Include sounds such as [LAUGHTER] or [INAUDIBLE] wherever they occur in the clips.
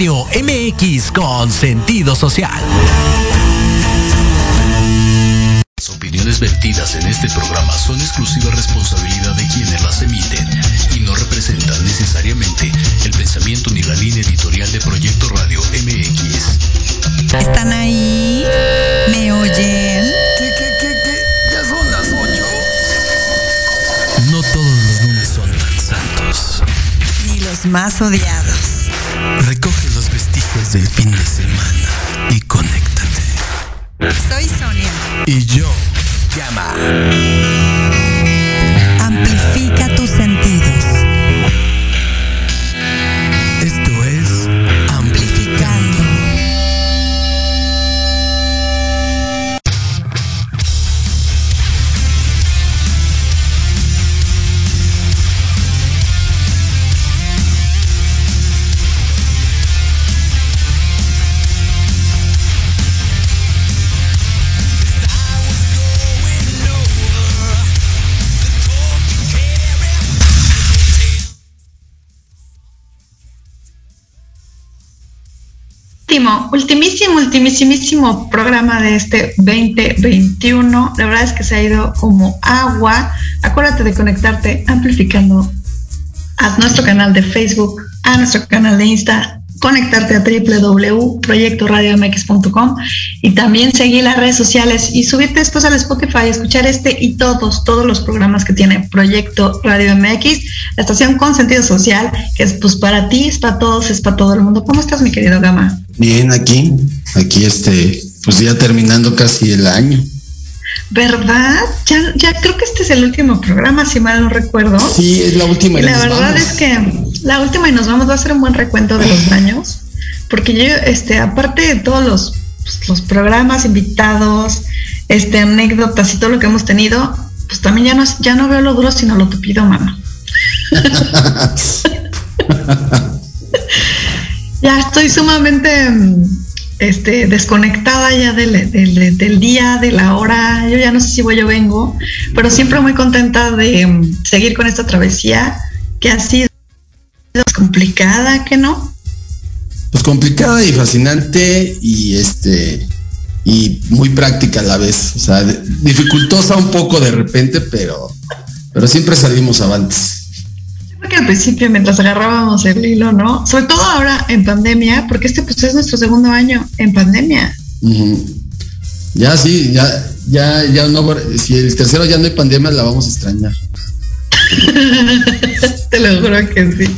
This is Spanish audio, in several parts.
Radio MX con sentido social. Las opiniones vertidas en este programa son exclusiva responsabilidad de quienes las emiten y no representan necesariamente el pensamiento ni la línea editorial de Proyecto Radio MX. ¿Están ahí? ¿Me oyen? ¿Qué, qué, qué, qué? Ya son las ocho. No todos los lunes son tan santos. Ni los más odiados. Recoge vestigios del fin de semana y conéctate. Soy Sonia. Y yo, llama. Último, ultimísimo, ultimísimo programa de este 2021. La verdad es que se ha ido como agua. Acuérdate de conectarte amplificando a nuestro canal de Facebook, a nuestro canal de Insta, conectarte a www.proyectoradiomx.com y también seguir las redes sociales y subirte después al Spotify, escuchar este y todos, todos los programas que tiene Proyecto Radio MX, la estación con sentido social, que es pues para ti, es para todos, es para todo el mundo. ¿Cómo estás, mi querido Gama? Bien, aquí, aquí este, pues ya terminando casi el año. ¿Verdad? Ya, ya creo que este es el último programa, si mal no recuerdo. Sí, es la última. Y y la verdad vamos. es que la última y nos vamos va a ser un buen recuento de los [LAUGHS] años, porque yo, este, aparte de todos los, pues, los programas, invitados, este, anécdotas y todo lo que hemos tenido, pues también ya no, ya no veo lo duro, sino lo tupido, mano. [LAUGHS] [LAUGHS] ya estoy sumamente este, desconectada ya del, del- del día, de la hora. Yo ya no sé si voy o vengo, pero siempre muy contenta de mm, seguir con esta travesía que ha sido complicada, que no? Pues complicada y fascinante y este y muy práctica a la vez. O sea, dificultosa un poco de repente, pero, pero siempre salimos avantes. Que al principio, mientras agarrábamos el hilo, ¿no? Sobre todo ahora en pandemia, porque este pues es nuestro segundo año en pandemia. Ujú. Ya sí, ya, ya, ya no, si el tercero ya no hay pandemia, la vamos a extrañar. [LAUGHS] Te lo juro que sí.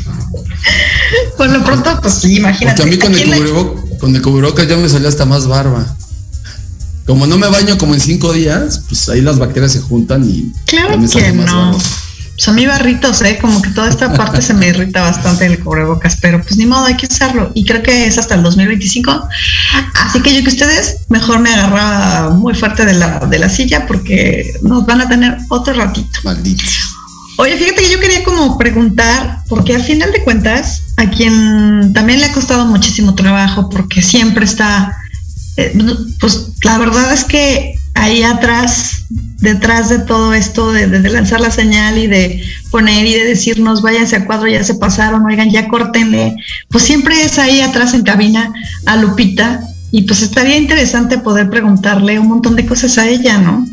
Por lo pronto, pues sí, imagínate. Porque a mí con ¿a el, quién le- con el cubrebocas ya me salió hasta más barba. Como no me baño como en cinco días, pues ahí las bacterias se juntan y Claro que más no. barba. Pues a mí barritos, ¿eh? Como que toda esta parte se me irrita bastante el cubrebocas, pero pues ni modo, hay que usarlo. Y creo que es hasta el 2025. Así que yo que ustedes, mejor me agarraba muy fuerte de la, de la silla porque nos van a tener otro ratito. Maldito. Oye, fíjate que yo quería como preguntar, porque al final de cuentas, a quien también le ha costado muchísimo trabajo, porque siempre está, eh, pues la verdad es que ahí atrás, detrás de todo esto, de, lanzar la señal y de poner y de decirnos, váyanse a cuadro, ya se pasaron, oigan, ya córtenle, pues siempre es ahí atrás en cabina a Lupita, y pues estaría interesante poder preguntarle un montón de cosas a ella, ¿no?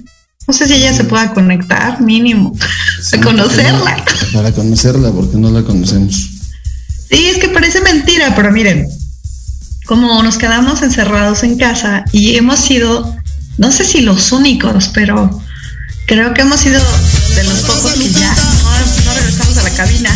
No sé si ella se pueda conectar, mínimo, [LAUGHS] Sí, a conocerla. Para conocerla, porque no la conocemos. Sí, es que parece mentira, pero miren, como nos quedamos encerrados en casa y hemos sido, no sé si los únicos, pero creo que hemos sido de los pocos que ya no, no regresamos a la cabina.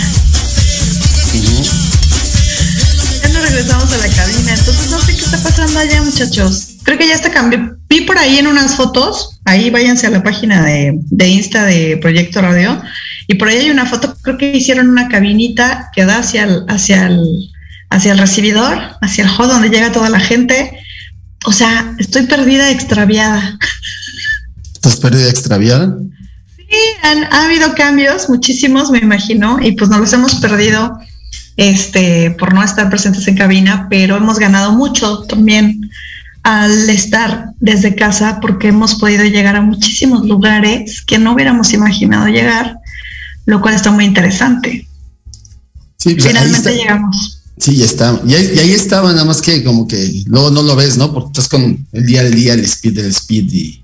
Ya no regresamos a la cabina, entonces no sé qué está pasando allá, muchachos. Creo que ya está cambiando. Vi por ahí en unas fotos, ahí váyanse a la página de, de Insta de Proyecto Radio, y por ahí hay una foto, creo que hicieron una cabinita que da hacia el, hacia el, hacia el recibidor, hacia el hall donde llega toda la gente. O sea, estoy perdida, extraviada. ¿Estás perdida, extraviada? Sí, han, ha habido cambios, muchísimos, me imagino, y pues nos los hemos perdido este, por no estar presentes en cabina, pero hemos ganado mucho también al estar desde casa porque hemos podido llegar a muchísimos lugares que no hubiéramos imaginado llegar, lo cual está muy interesante. Sí, pues Finalmente llegamos. Sí, ya está. Y ahí, y ahí estaba, nada más que como que luego no lo ves, ¿no? Porque estás con el día al día, el speed del speed y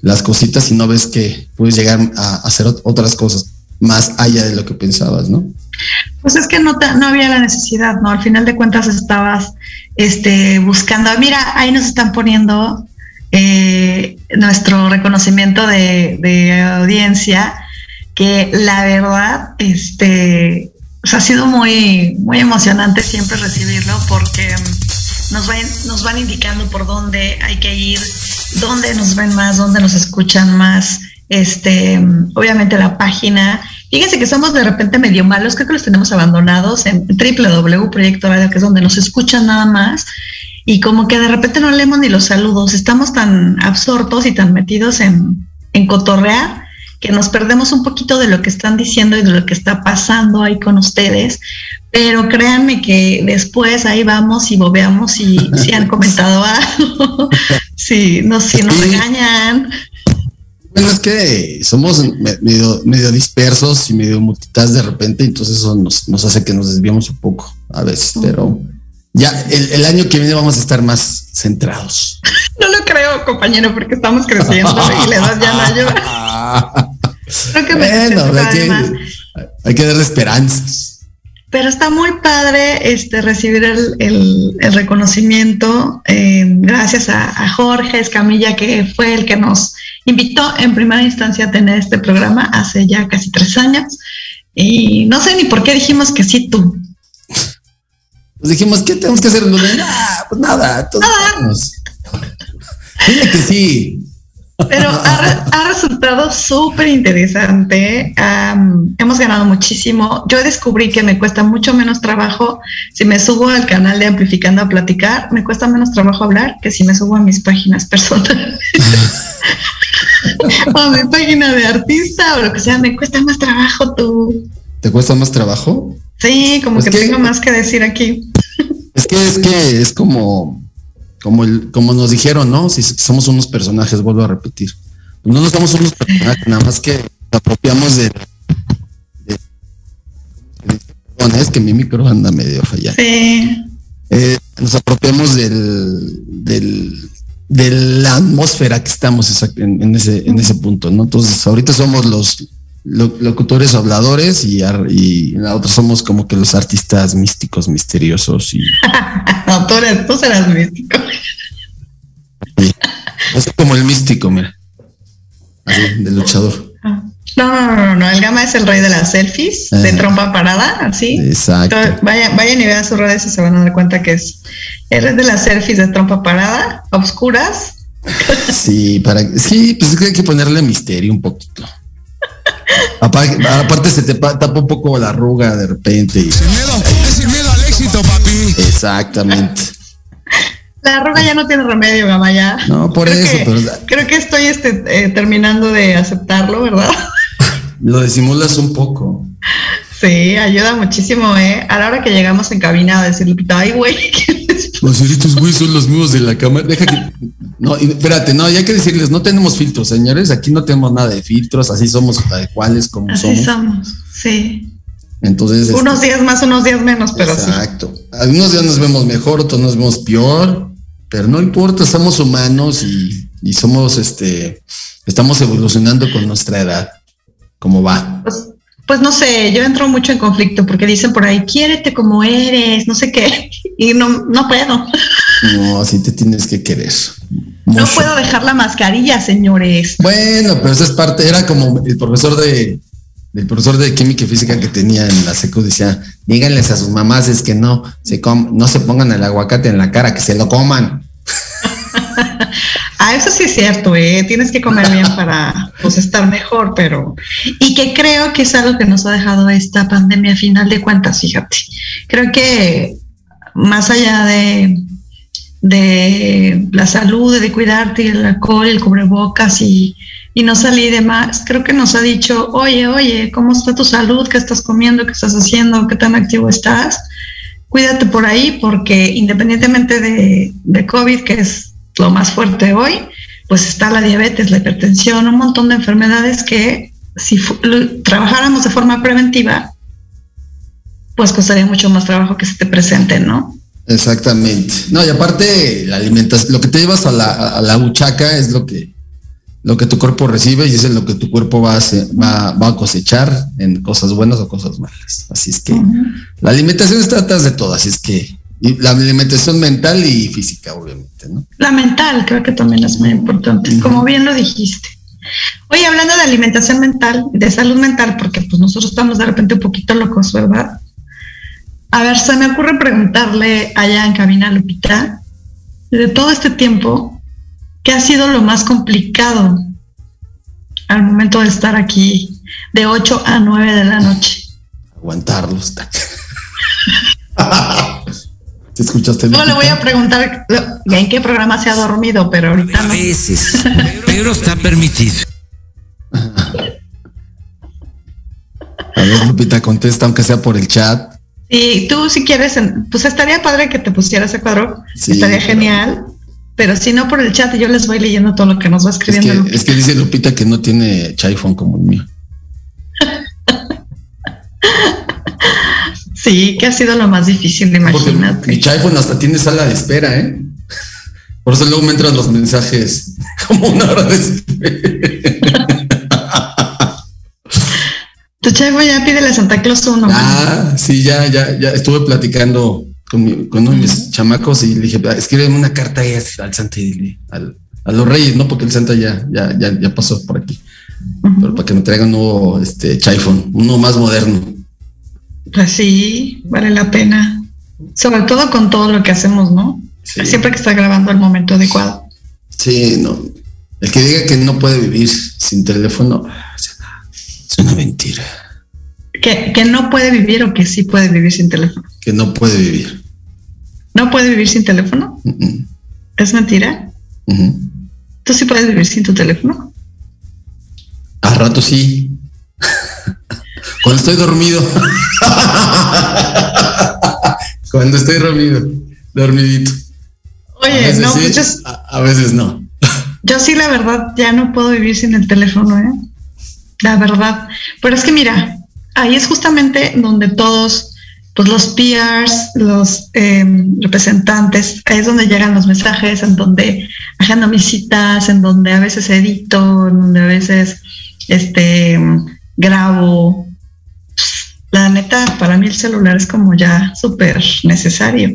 las cositas y no ves que puedes llegar a hacer ot- otras cosas más allá de lo que pensabas, ¿no? Pues es que no, no había la necesidad, ¿no? Al final de cuentas estabas este, buscando. Mira, ahí nos están poniendo eh, nuestro reconocimiento de audiencia, que la verdad, este, pues ha sido muy, muy emocionante siempre recibirlo porque mm, nos van, nos van indicando por dónde hay que ir, dónde nos ven más, dónde nos escuchan más. Este, mm, obviamente la página. Fíjense que somos de repente medio malos, creo que los tenemos abandonados en www Proyecto Radio, que es donde nos escuchan nada más. Y como que de repente no leemos ni los saludos, estamos tan absortos y tan metidos en, en cotorrear que nos perdemos un poquito de lo que están diciendo y de lo que está pasando ahí con ustedes. Pero créanme que después ahí vamos y bobeamos si, si han [LAUGHS] comentado algo, si, [LAUGHS] no, si nos regañan. Bueno, es que somos me- medio, medio dispersos y medio multitask de repente, entonces eso nos, nos hace que nos desviemos un poco a veces, pero ya el, el año que viene vamos a estar más centrados. [LAUGHS] No lo creo, compañero, porque estamos creciendo y la edad ya no ayuda. [LAUGHS] Creo que me bueno, siento hay que, hay que darle esperanzas. Pero está muy padre este, recibir el, el- el reconocimiento. eh, gracias a, a Jorge Escamilla, que fue el que nos invitó en primera instancia a tener este programa hace ya casi tres años. Y no sé ni por qué dijimos que sí tú. Pues dijimos, ¿qué tenemos que hacer? Ah, pues nada, todos vamos. Dile que sí. Pero [LAUGHS] ha, re- ha resultado súper interesante. Hemos ganado muchísimo. Yo descubrí que me cuesta mucho menos trabajo si me subo al canal de Amplificando a platicar. Me cuesta menos trabajo hablar que si me subo a mis páginas personales. [LAUGHS] o a mi página de artista o lo que sea. Me cuesta más trabajo tú. ¿Te cuesta más trabajo? Sí, como que- tengo más que decir aquí. Es que es que es como, como el, como nos dijeron, ¿no? Si somos unos personajes, vuelvo a repetir. No nos somos unos personajes, nada más que nos apropiamos de, de- es que mi micro anda medio fallado. Sí. Eh, nos apropiamos del, del, de la atmósfera que estamos en, en ese, en ese punto, ¿no? Entonces, ahorita somos los lo- locutores habladores y, ar- y la otra somos como que los artistas místicos, misteriosos y [LAUGHS] No, tú, eres, tú serás místico. es como el místico, mira. Así, del luchador. No, no, no, no, el Gama es el rey de las selfies, de Ah. trompa parada, así. Exacto. Entonces, Vayan, vayan y vean sus redes y se van a dar cuenta que es el rey de las selfies de trompa parada, obscuras. Sí, para sí, pues es que hay que ponerle misterio un poquito. Aparte, aparte se te pa- tapa un poco la arruga de repente. y- Sin miedo, es sin miedo al éxito, papi. exactamente. La arruga ya no tiene remedio, Gama, ya. No, por Creo eso, que- pero Creo que estoy este, eh, terminando de aceptarlo, ¿verdad? lo disimulas un poco. Sí, ayuda muchísimo, ¿eh? A la hora que llegamos en cabina a decirle, ay, güey, ¿qué Los ceritos, güey, son los mismos de la cámara. Deja que. No, espérate, no, ya hay que decirles, no tenemos filtros, señores. Aquí no tenemos nada de filtros, así somos tal cuales como Así somos. somos, sí. Entonces. este, Unos días más, unos días menos, pero sí. Exacto. Algunos días nos vemos mejor, otros nos vemos peor, pero no importa, somos humanos y, y somos este. Estamos evolucionando con nuestra edad. ¿Cómo va? Pues, pues no sé, yo entro mucho en conflicto porque dicen por ahí, quiérete como eres, no sé qué, y no, no puedo. No, así te tienes que querer. No Mucho. puedo dejar la mascarilla, señores. Bueno, pero esa es parte, era como el profesor de, el profesor de química y física que tenía en la secu decía, díganles a sus mamás es que no se com- no se pongan el aguacate en la cara, que se lo coman. [LAUGHS] Ah, eso sí es cierto, ¿eh? Tienes que comer bien para pues, estar mejor, pero... Y que creo que es algo que nos ha dejado esta pandemia a final de cuentas, fíjate. Creo que más allá de, de la salud, de cuidarte, el alcohol, el cubrebocas y, y no salir de más, creo que nos ha dicho, oye, oye, ¿cómo está tu salud? ¿Qué estás comiendo? ¿Qué estás haciendo? ¿Qué tan activo estás? Cuídate por ahí porque independientemente de, de COVID, que es lo más fuerte hoy, pues está la diabetes, la hipertensión, un montón de enfermedades que si trabajáramos de forma preventiva, pues costaría mucho más trabajo que se te presente, ¿no? Exactamente. No, y aparte, la alimentación, lo que te llevas a la, a la buchaca es lo que, lo que tu cuerpo recibe y es lo que tu cuerpo va a, hacer- va, va a cosechar en cosas buenas o cosas malas. Así es que la alimentación está atrás de todo, así es que y la alimentación mental y física, obviamente, ¿no? La mental creo que también es muy importante, como bien lo dijiste. Oye, hablando de alimentación mental, de salud mental, porque pues nosotros estamos de repente un poquito locos, ¿verdad? A ver, se me ocurre preguntarle allá en cabina Lupita, de todo este tiempo, ¿qué ha sido lo más complicado al momento de estar aquí de 8 a 9 de la noche? Aguantarlos. [LAUGHS] ¿Te escuchaste? No le voy a preguntar en qué programa se ha dormido, pero ahorita A no. pero está permitido. A ver, Lupita, contesta, aunque sea por el chat. Sí, tú si quieres, pues estaría padre que te pusieras ese cuadro, Sí, estaría pero- genial, pero si no por el chat yo les voy leyendo todo lo que nos va Es escribiendo. que, Lupita. es que dice Lupita que no tiene iPhone como el mío. [LAUGHS] Sí, que ha sido lo más difícil, Porque imagínate. mi iPhone hasta tiene sala de espera, ¿eh? Por eso luego me entran los mensajes [LAUGHS] como una hora después. [LAUGHS] Tu chavo ya pídele a Santa Claus uno. Ah, sí, ya, ya, ya estuve platicando con, mi- con uno de mis chamacos y le dije, "Ah, escríbeme una carta ahí al Santa y dile, al- a los reyes, ¿no? Porque el Santa ya, ya, ya, ya pasó por aquí. Pero para que me traigan un nuevo este, iPhone, uno más moderno. Pues sí, vale la pena. Sobre todo con todo lo que hacemos, ¿no? Sí. Siempre que está grabando el momento adecuado. Sí, no. El que diga que no puede vivir sin teléfono, es una- mentira. Que, que no puede vivir o que sí puede vivir sin teléfono. Que no puede vivir. ¿No puede vivir sin teléfono? ¿Es mentira? ¿Tú sí puedes vivir sin tu teléfono? A rato sí. Cuando estoy dormido. Cuando estoy dormido. Dormidito. a Oye, veces no, sí, yo, a, a veces no. yo sí, la verdad, ya no puedo vivir sin el teléfono, ¿eh? La verdad. Pero es que mira, ahí es justamente donde todos, pues los PRs, los eh, representantes, ahí es donde llegan los mensajes, en donde agendo mis citas, en donde a veces edito, en donde a veces este grabo. La neta, para mí el celular es como ya súper necesario.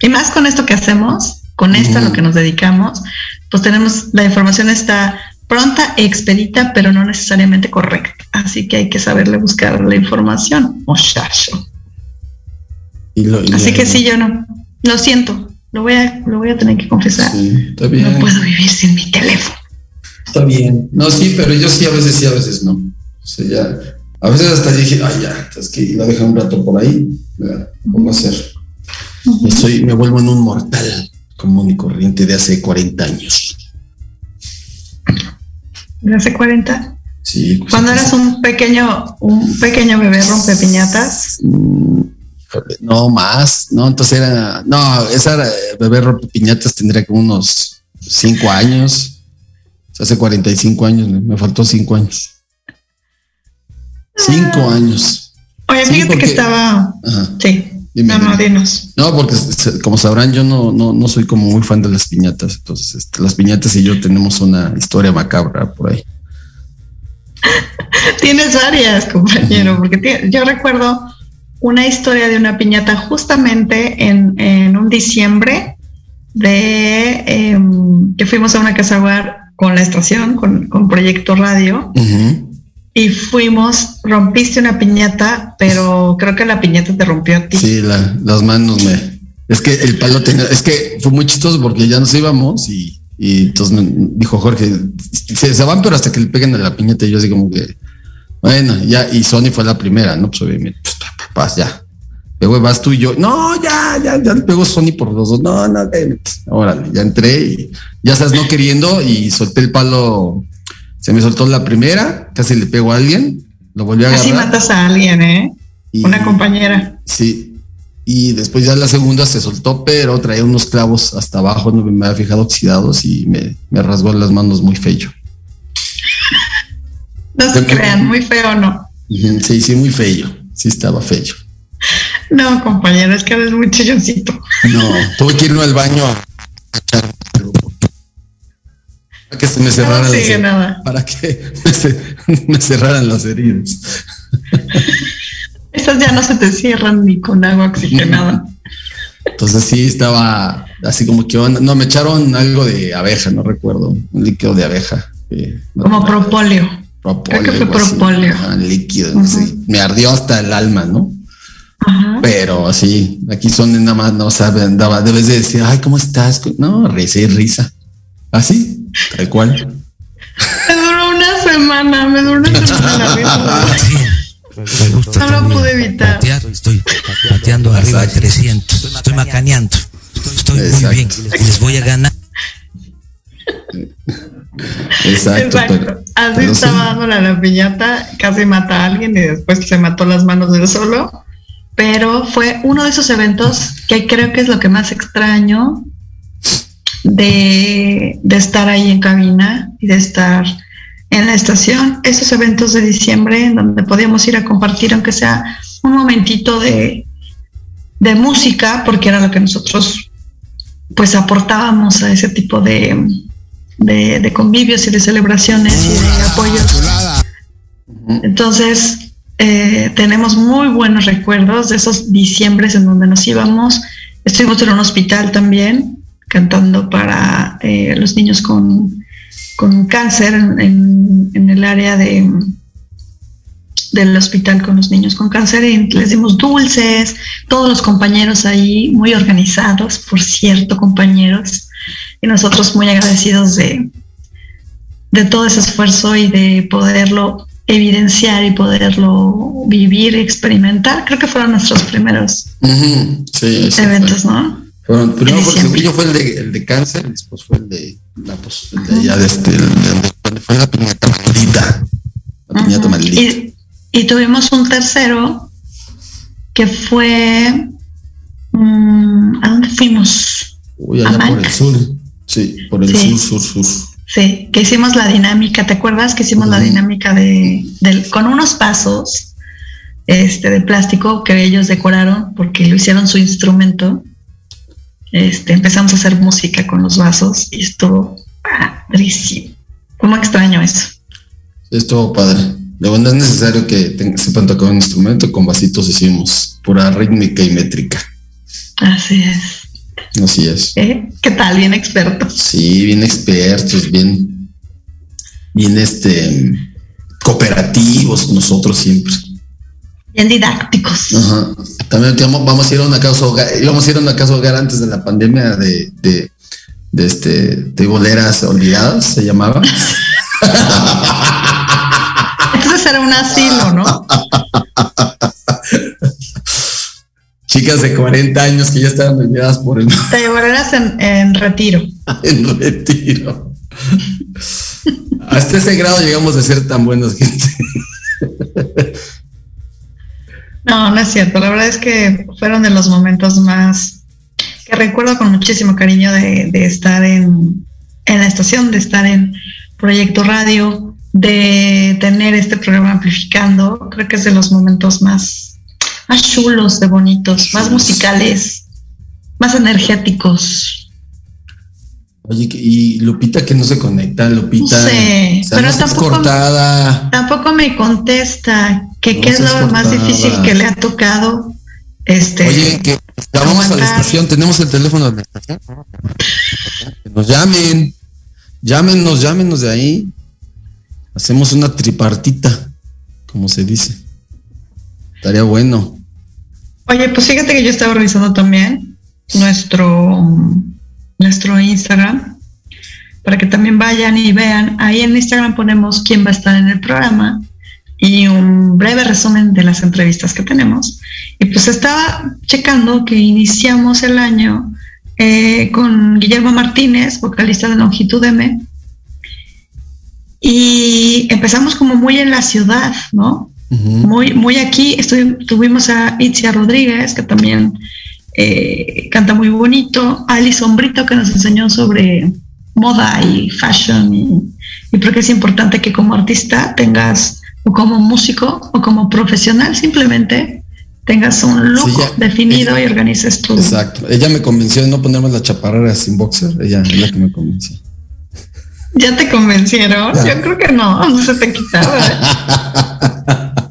Y más con esto que hacemos, con esto a lo que nos dedicamos, pues tenemos, la información está pronta, expedita, pero no necesariamente correcta. Así que hay que saberle buscar la información, muchacho. Y lo- y Así que sí, yo no. Lo siento, lo voy a, lo voy a tener que confesar. Sí, está bien. No puedo vivir sin mi teléfono. Está bien. No, sí, pero yo sí, a veces sí, a veces no. O sea, ya. A veces hasta dije, ay, ya, es que iba a dejar un rato por ahí. ¿Cómo hacer? Y soy, me vuelvo en un mortal común y corriente de hace 40 años. ¿De hace 40? Sí. pues, Cuando eras un pequeño, un pequeño bebé rompe piñatas. Mm, No, más. No, entonces era. No, esa era, eh, bebé rompe piñatas tendría como unos 5 años. Hace 45 años, me me faltó 5 años. 5 años. Oye, Sí, fíjate porque- que estaba. Ajá. Sí. Dime, no, no, dime. dinos. No, porque como sabrán, yo no, no, no soy como muy fan de las piñatas. Entonces, este, las piñatas y yo tenemos una historia macabra por ahí. [LAUGHS] Tienes varias, compañero, porque yo recuerdo una historia de una piñata justamente en, en un diciembre de em, que fuimos a una casa hogar con la estación, con, con Proyecto Radio, Ujú. Y fuimos, rompiste una piñata, pero creo que la piñata te rompió a ti. Sí, la- las manos me. Es que el palo tenía. Es que fue muy chistoso porque ya nos íbamos y, y entonces me dijo Jorge, se, se van, pero hasta que le peguen a la piñata. Y yo así como que, bueno, ya. Y Sony fue la primera, ¿no? Pues obviamente, pues, pa, pa, pa, ya. Luego vas tú y yo, no, ya, ya, ya le pegó Sony por los dos. No, no, órale, ya entré y ya sabes, no queriendo y solté el palo. Se me soltó la primera, casi le pegó a alguien, lo volví a agarrar. Así matas a alguien, ¿eh? y- Una compañera. Sí. Y después ya la segunda se soltó, pero traía unos clavos hasta abajo, no me había fijado oxidados y me, me rasgó las manos muy feo. No se crean, muy feo, ¿no? Sí, sí, muy feo. Sí, estaba feo. No, compañero, es que eres muy chilloncito. No, tuve que irme al baño a echar para [LAUGHS] que se me cerraran No las nada. para que me, ce- me cerraran las heridas. [LAUGHS] Esas ya no se te cierran ni con agua oxigenada. Entonces sí estaba así como que onda- no me echaron algo de abeja, no recuerdo, un líquido de abeja. eh, no Como recuerdo. propóleo. propóleo, creo que fue algo así. propóleo. Ajá, líquido, sé. me ardió hasta el alma, ¿no? Ajá. Pero así, aquí son nada más, no saben, debes de decir, ay, ¿cómo estás? No, risa y risa. Así, tal cual. Me duró una semana, me duró una semana me gusta No lo también pude evitar. patear, estoy pateando arriba de 300. Estoy macaneando. Estoy muy Exacto. bien. Les voy a ganar. Exacto. Exacto. pero- Así pero sí. estaba dándole a la piñata, casi mata a alguien y después se mató las manos del solo. Pero fue uno de esos eventos que creo que es lo que más extraño de, estar ahí en cabina y de estar en la estación. Esos eventos de diciembre en donde podíamos ir a compartir, aunque sea un momentito de, de música, porque era lo que nosotros pues aportábamos a ese tipo de, de, de convivios y de celebraciones y de apoyos. Entonces, eh, tenemos muy buenos recuerdos de esos diciembres en donde nos íbamos. Estuvimos en un hospital también, cantando para eh, los niños con, con cáncer en, en- el área de del hospital con los niños con cáncer y les dimos dulces, todos los compañeros ahí muy organizados, por cierto, compañeros, y nosotros muy agradecidos de, de todo ese esfuerzo y de poderlo evidenciar y poderlo vivir y experimentar. Creo que fueron nuestros primeros Ujú, Sí, sí, eventos. ¿no? Fueron- primero según yo fue el de, el de cáncer, después fue el de, la, pues, el de allá de este, el de fue- la piñata maldita. La piñata maldita. Y, y tuvimos un tercero que fue... mm, ¿A dónde fuimos? Uy, allá por el sur. Sí, por el Sí. sur, sur, sur. Sí, que hicimos la dinámica, ¿te acuerdas que hicimos la dinámica de, del- con unos pasos este, de plástico que ellos decoraron porque lo hicieron su instrumento? Este, empezamos a hacer música con los vasos y estuvo padrísimo. ¿Cómo extraño eso? Estuvo padre. De bueno, es necesario que sepan tocar un instrumento, con vasitos hicimos pura rítmica y métrica. Así es. Así es. ¿Eh? ¿Qué tal? Bien expertos. Sí, bien expertos, bien, bien este cooperativos nosotros siempre. Bien didácticos. Ajá. También vamos, vamos a ir a una casa hogar, íbamos a ir a una casa hogar antes de la pandemia de, de, de este de boleras olvidadas, se llamaba. [LAUGHS] Entonces era un asilo, ¿no? Chicas de 40 años que ya estaban olvidadas por el Te llevarás en, en retiro. [LAUGHS] en retiro. Hasta ese grado llegamos a ser tan buenos gente. No, no es cierto. La verdad es que fueron de los momentos más que recuerdo con muchísimo cariño de, de estar en, en la estación, de estar en Proyecto Radio, de tener este programa amplificando. Creo que es de los momentos más, más chulos, de bonitos, más musicales, más energéticos. Oye, y Lupita que no se conecta, Lupita. No sé, pero tampoco- cortada. Tampoco me contesta que No qué es lo más difícil que le ha tocado. Este, Oye, que llamamos a la estación, tenemos el teléfono de la estación. Que nos llamen, llámenos, llámenos de ahí. Hacemos una tripartita, como se dice. Estaría bueno. Oye, pues fíjate que yo estaba revisando también nuestro, nuestro Instagram para que también vayan y vean. Ahí en Instagram ponemos quién va a estar en el programa y un breve resumen de las entrevistas que tenemos. Y pues estaba checando que iniciamos el año eh, con Guillermo Martínez, vocalista de Longitud M. Y empezamos como muy en la ciudad, ¿no? Ujú. muy, muy aquí. Tuvimos a Itzia Rodríguez, que también eh, canta muy bonito, a Alison Brito, que nos enseñó sobre moda y fashion, y, y creo que es importante que como artista tengas, o como músico, o como profesional, simplemente tengas un look Sí, definido Ella- y organices todo. Exacto. Ella me convenció de no ponerme la chaparrera sin boxer. Ella es la que me convenció. ¿Ya te convencieron? Ya. Yo creo que no, no se te quitaba. [LAUGHS]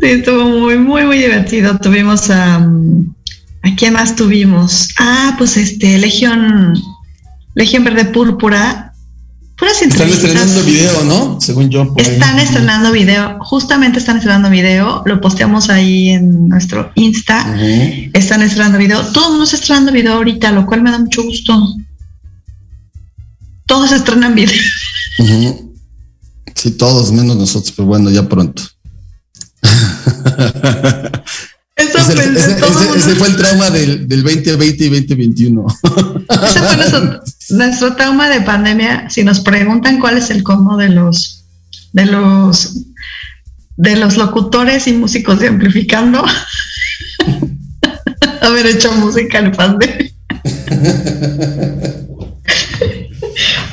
sí, estuvo muy, muy, muy divertido. Tuvimos a. ¿A quién más tuvimos? Ah, pues este, Legión. Legión Verde Púrpura. Puras Están estrenando video, ¿no? Según yo. ahí. Están estrenando video, justamente están estrenando video, lo posteamos ahí en nuestro Insta. Están estrenando video, todo el mundo está estrenando video ahorita, lo cual me da mucho gusto. Todos estrenan video. Sí, todos, menos nosotros, pero bueno, ya pronto. Eso Ese, pensé, ese- todo el ese- mundo- ese fue el trauma del, del 2020 y 2021. ese fue nuestro, nuestro trauma de pandemia. Si nos preguntan cuál es el colmo de los de los de los locutores y músicos de amplificando, [LAUGHS] haber hecho música en pandemia. [LAUGHS]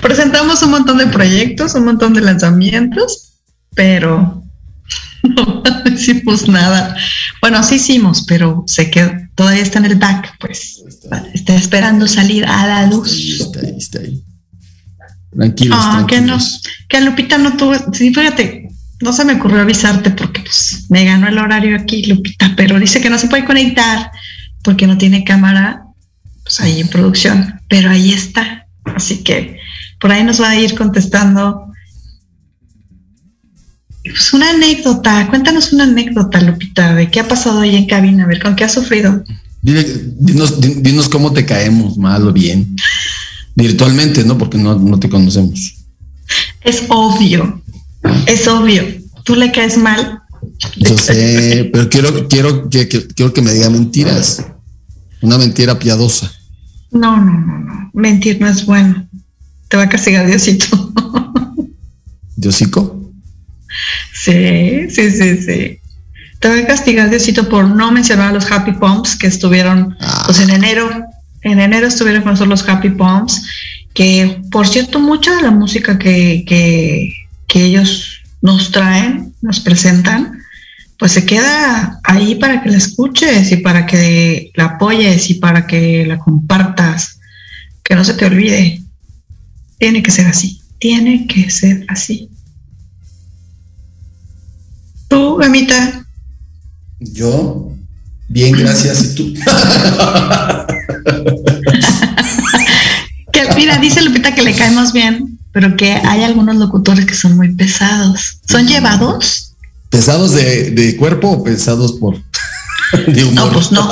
Presentamos un montón de proyectos, un montón de lanzamientos, pero [LAUGHS] no hicimos nada. Bueno, sí hicimos, pero sé que todavía está en el back, pues está esperando salir a la Ahí luz. está, ahí está ahí. Tranquilos, Ah, que no, que Lupita no tuvo, sí, fíjate, no se me ocurrió avisarte porque pues me ganó el horario aquí, Lupita, pero dice que no se puede conectar porque no tiene cámara, pues ahí en producción, pero ahí está. Así que por ahí nos va a ir contestando. Pues una anécdota, cuéntanos una anécdota, Lupita, de qué ha pasado ahí en cabina, a ver, con qué has sufrido. Dile- dinos, di- dinos cómo te caemos, mal o bien. Virtualmente, ¿no? Porque no, no te conocemos. Es obvio, es obvio. Tú le caes mal, Yo sé, [LAUGHS] pero quiero, quiero, que, que- quiero que me diga mentiras. Una mentira piadosa. No, no, no, no. Mentir no es bueno. Te va a castigar Diosito. [LAUGHS] ¿Diosico? sí, sí, sí, sí. Te va a castigar Diosito por no mencionar a los Happy Pumps que estuvieron, Ah. pues en enero. En enero estuvieron con nosotros los Happy Pumps, que por cierto, mucha de la música que, que, que ellos nos traen, nos presentan, pues se queda ahí para que la escuches y para que la apoyes y para que la compartas, que no se te olvide. Tiene que ser así, tiene que ser así. Tú, Gamita, Yo, bien, gracias. ¿Y tú? [LAUGHS] que mira, dice Lupita que le caemos bien, pero que hay algunos locutores que son muy pesados. ¿Son llevados? ¿Pesados de, de cuerpo o pesados por [LAUGHS] de humor? No, pues no.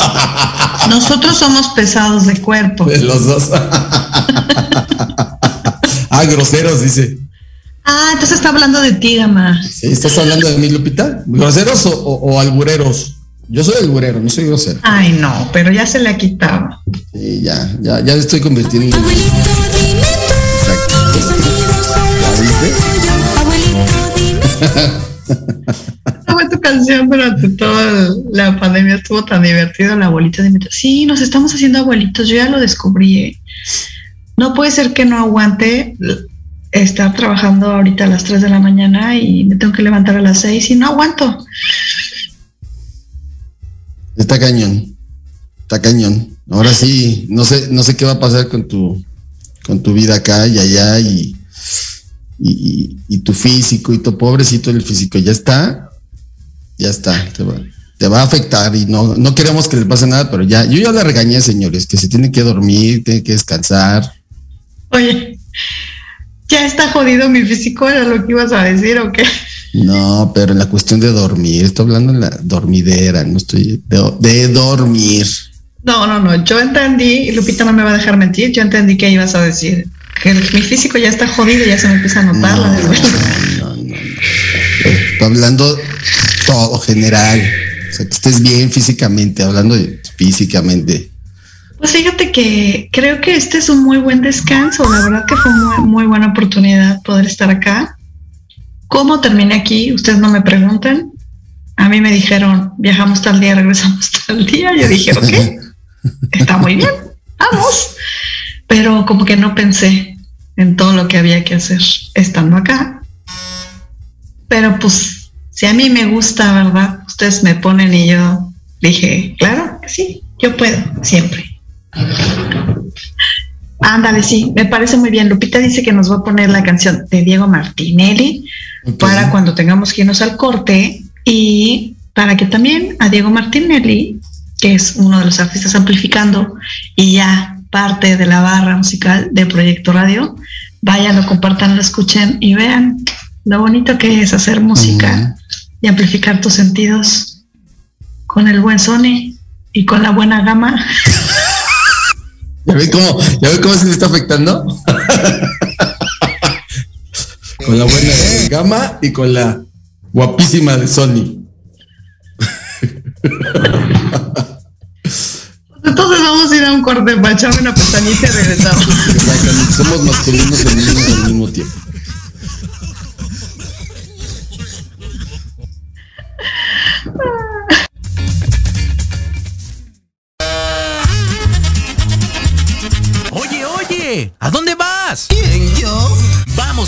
Nosotros somos pesados de cuerpo. Los dos. [LAUGHS] ah, groseros, dice. Ah, entonces está hablando de ti, Gama. Sí, ¿Estás hablando de mí, Lupita? ¿Groseros o, o- o albureros? Yo soy alburero, no soy grosero. Ay, no, pero ya se le ha quitado. Sí, ya, ya, ya estoy convirtiendo en. Abuelito, dime [LAUGHS] fue tu canción durante toda la pandemia. Estuvo tan divertido el abuelito de Metro. Sí, nos estamos haciendo abuelitos. Yo ya lo descubrí. ¿eh? No puede ser que no aguante estar trabajando ahorita a las 3 de la mañana y me tengo que levantar a las 6 y no aguanto. Está cañón. Está cañón. Ahora sí, no sé, no sé qué va a pasar con tu, con tu vida acá y allá y, y, y- y tu físico y tu pobrecito el físico. Ya está. Ya está. Te va, te va a afectar y no, no queremos que le pase nada, pero ya, yo ya le regañé, señores, que se tiene que dormir, tiene que descansar. Oye, ya está jodido mi físico, era lo que ibas a decir o qué. No, pero en la cuestión de dormir, estoy hablando en la dormidera, no estoy de, de dormir. No, no, no. Yo entendí, Lupita no me va a dejar mentir. Yo entendí que ibas a decir que mi físico ya está jodido, ya se me empieza a notar la no, vergüenza. no, no, no. Estoy hablando todo general. O sea, que estés bien físicamente, hablando de físicamente. Pues fíjate que creo que este es un muy buen descanso. La verdad que fue muy, buena oportunidad poder estar acá. ¿Cómo terminé aquí? Ustedes no me preguntan. A mí me dijeron, viajamos tal día, regresamos [LAUGHS] tal día. Yo dije, ok, está muy bien, vamos. Pero como que no pensé en todo lo que había que hacer estando acá. Pero pues si a mí me gusta, ¿verdad? Ustedes me ponen y yo dije, claro sí, yo puedo, siempre. Ándale, sí, me parece muy bien. Lupita dice que nos va a poner la canción de Diego Martinelli para cuando tengamos que irnos al corte y para que también a Diego Martinelli, que es uno de los artistas amplificando y ya parte de la barra musical de Proyecto Radio, vayan, lo compartan, lo escuchen y vean lo bonito que es hacer música y amplificar tus sentidos con el buen Sony y con la buena gama. [LAUGHS] ¿Ya ven cómo, ya ven cómo se le está afectando? [LAUGHS] con la buena de gama y con la guapísima de Sony. Entonces vamos a ir a un corte para echarme una pestañita y regresamos. Somos masculinos y femeninos al mismo tiempo.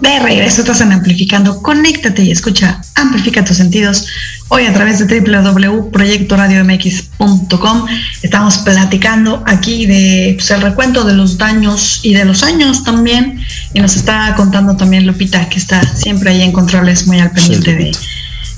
De regreso, estás en Amplificando. Conéctate y escucha Amplifica tus sentidos. Hoy a través de www.proyectoradiomx.com estamos platicando aquí de pues, el recuento de los daños y de los años también. Y nos está contando también Lupita, que está siempre ahí en controles, muy al pendiente de,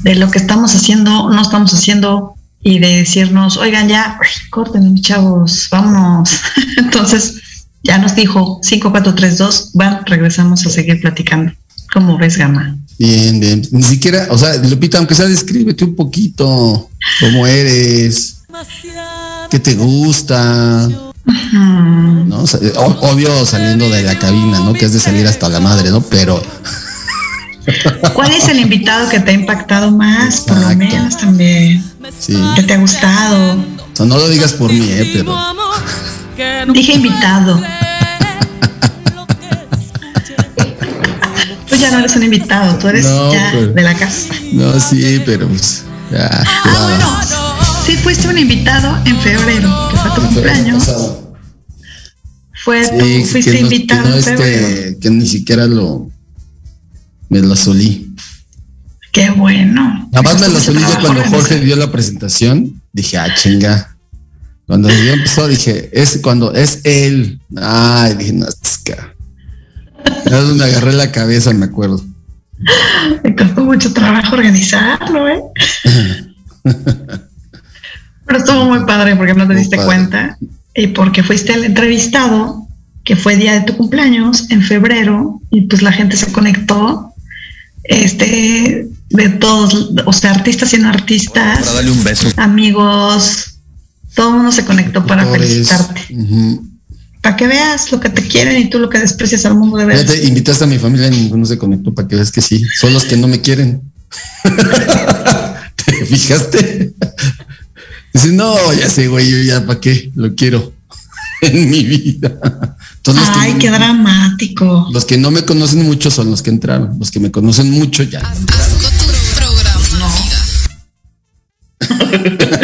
de lo que estamos haciendo, no estamos haciendo y de decirnos, oigan, ya, uy, corten, chavos, vámonos. [LAUGHS] Entonces, ya nos dijo 5432, van, regresamos a seguir platicando. ¿Cómo ves, Gama? Bien, bien. Ni siquiera, o sea, Lupita, aunque sea, descríbete un poquito cómo eres, qué te gusta, ¿no? O sea, o- obvio saliendo de la cabina, ¿no? Que es de salir hasta la madre, ¿no? Pero [LAUGHS] ¿Cuál es el invitado que te ha impactado más? Por lo menos también. sí. Que te ha gustado. O sea, no lo digas por mí, ¿eh? Pero [LAUGHS] Dije invitado. [LAUGHS] Tú ya no eres un invitado, tú eres No, ya de la casa. no, sí, pero pues ya. Ah, cuidado. bueno. Sí, fuiste un invitado en febrero, que fue tu cumpleaños. Pasado. Fue tu, Sí, fuiste que no, que invitado no, en febrero. este, que ni siquiera lo me lo solí. Qué bueno. Nada más me lo solí yo cuando. Jorge dio la presentación. Dije, ah, chinga. Cuando yo empezó, dije, es cuando es él. Ay, dije, no, es me agarré la cabeza, me acuerdo. Me costó mucho trabajo organizarlo, ¿eh? [LAUGHS] Pero estuvo muy padre porque no te diste padre. cuenta y porque fuiste el entrevistado, que fue día de tu cumpleaños en febrero y pues la gente se conectó, este, de todos, o sea, artistas y no artistas, Para darle un beso. amigos, todo el mundo se conectó para felicitarte, para que veas lo que te quieren y tú lo que desprecias al mundo de veras. Fíjate, invitaste a mi familia y ninguno se conectó para que veas que sí. Son los que no me quieren. [LAUGHS] ¿Te fijaste? Dice, no, ya sé, güey, yo ya para qué lo quiero [LAUGHS] en mi vida. Ay, que, qué dramático. los que no me conocen mucho son los que entraron. Los que me conocen mucho ya. [LAUGHS]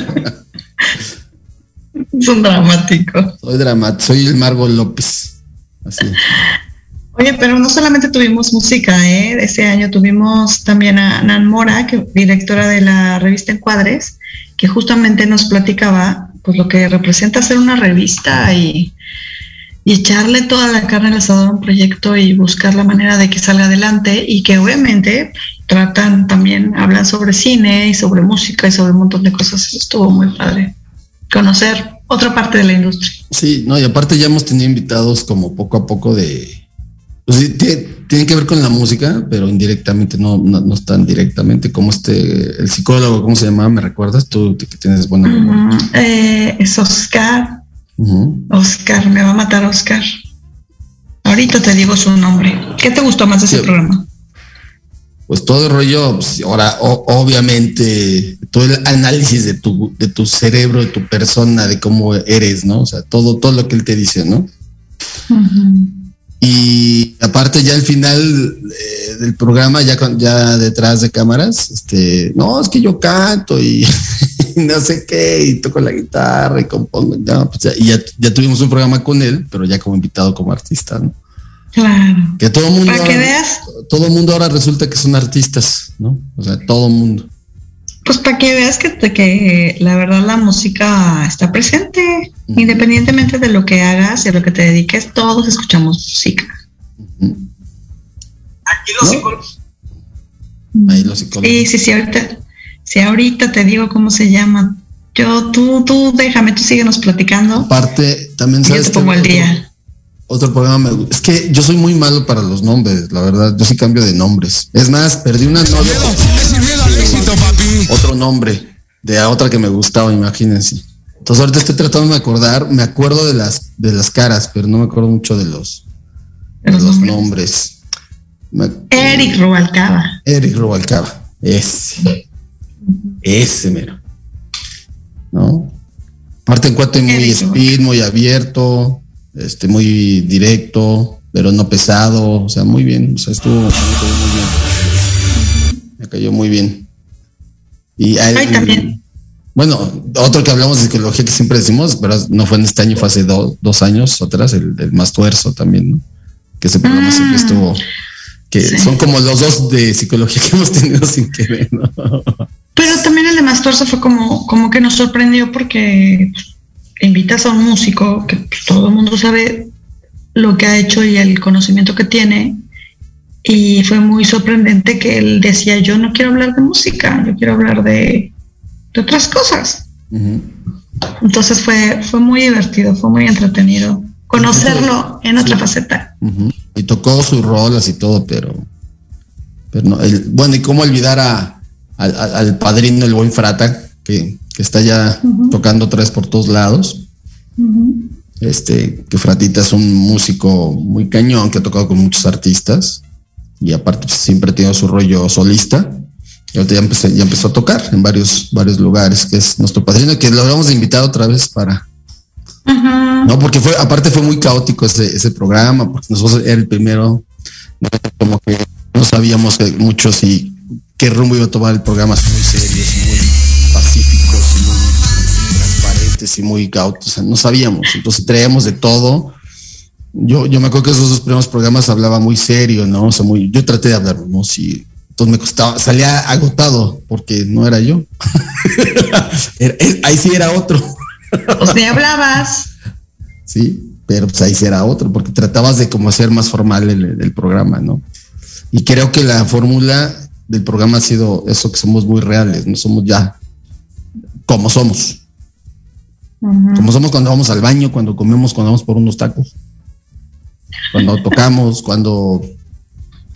Es un dramático. Soy dramático, soy el Margo López. Así. Oye, pero no solamente tuvimos música, ¿eh? Ese año tuvimos también a Nan Mora, que, directora de la revista Encuadres, que justamente nos platicaba pues lo que representa hacer una revista y, y echarle toda la carne al asador a un proyecto y buscar la manera de que salga adelante y que obviamente tratan también, hablan sobre cine y sobre música y sobre un montón de cosas. Eso estuvo muy padre. Conocer otra parte de la industria. Sí, no, y aparte ya hemos tenido invitados como poco a poco de. Pues sí, tienen que ver con la música, pero indirectamente, no, no, no están directamente, como este, el psicólogo, ¿cómo se llamaba? ¿Me recuerdas? Tú que tienes buena memoria. Eh, es Oscar. Oscar, me va a matar Oscar. Ahorita te digo su nombre. ¿Qué te gustó más de ese programa? Pues todo el rollo, pues, ahora, o- obviamente, todo el análisis de tu, de tu cerebro, de tu persona, de cómo eres, ¿no? O sea, todo, todo lo que él te dice, ¿no? Y aparte ya al final eh, del programa, ya, con- ya detrás de cámaras, este, no, es que yo canto y [LAUGHS] no sé qué, y toco la guitarra y compongo, no, pues ya, y ya, ya tuvimos un programa con él, pero ya como invitado como artista, ¿no? Claro. Que todo el mundo, Para que ahora- veas, todo el mundo ahora resulta que son artistas, ¿no? O sea, todo el mundo. pues para que veas que, te- que la verdad la música está presente, independientemente de lo que hagas y a lo que te dediques, todos escuchamos música. ¿no? Ahí los psicólogos. Sí, sí, sí, ahorita, sí, ahorita te digo cómo se llama. Yo, tú, tú, déjame, tú síguenos platicando. Aparte, también y Yo sabes te pongo otro- día. Otro programa me gu- Es que yo soy muy malo para los nombres, la verdad. Yo sí cambio de nombres. Es más, perdí una novia. Sin miedo al éxito, papi. Otro nombre de a otra que me gustaba, imagínense. Entonces ahorita estoy tratando de acordar, me acuerdo de las de las caras, pero no me acuerdo mucho de los de los los nombres. nombres. Me- Eric Rubalcaba. Eric Rubalcaba. Ese. Ese mero. ¿No? Aparte en cuanto muy Eric speed, muy abierto, este, muy directo, pero no pesado. O sea, muy bien. O sea, estuvo me cayó muy bien. Me cayó muy bien. Y a él- Ay, también. Bueno, otro que hablamos de psicología que siempre decimos, pero no fue en este año, fue hace do- dos años atrás, el, el más tuerzo también, ¿no? Que ese programa Ah. siempre estuvo que Sí. son como los dos de psicología que hemos tenido sin querer, ¿no? Pero también el de Mastorzo fue como, como que nos sorprendió porque pues, invitas a un músico que pues, todo el mundo sabe lo que ha hecho y el conocimiento que tiene. Y fue muy sorprendente que él decía, yo no quiero hablar de música, yo quiero hablar de, de otras cosas. Entonces fue, fue muy divertido, fue muy entretenido conocerlo en otra Sí. faceta. Y tocó sus rolas y todo, pero, pero no, el- bueno, y cómo olvidar a, al- al- al padrino, el buen Frata, que, que está ya tocando otra vez por todos lados. Este, que Fratita es un músico muy cañón que ha tocado con muchos artistas y aparte pues, siempre ha tenido su rollo solista. Y ahorita ya empezó, ya empezó a tocar en varios, varios lugares, que es nuestro padrino, que lo habíamos invitado otra vez para, no, porque fue, aparte fue muy caótico ese, ese programa, porque nosotros era el primero, no, como que no sabíamos mucho si qué rumbo iba a tomar el programa, muy y muy y muy cautos, o sea, no sabíamos, entonces traíamos de todo. Yo, yo me acuerdo que esos dos primeros programas hablaba muy serio, ¿no? O sea, muy, yo traté de hablar, ¿no? Si, entonces me costaba, salía agotado porque no era yo. [LAUGHS] Era- él- ahí sí era otro. Pues ni hablabas. Sí, pero pues ahí será otro, porque tratabas de como hacer más formal el, el programa, ¿no? Y creo que la fórmula del programa ha sido eso, que somos muy reales, no somos ya como somos. Como somos cuando vamos al baño, cuando comemos, cuando vamos por unos tacos, cuando [LAUGHS] tocamos, cuando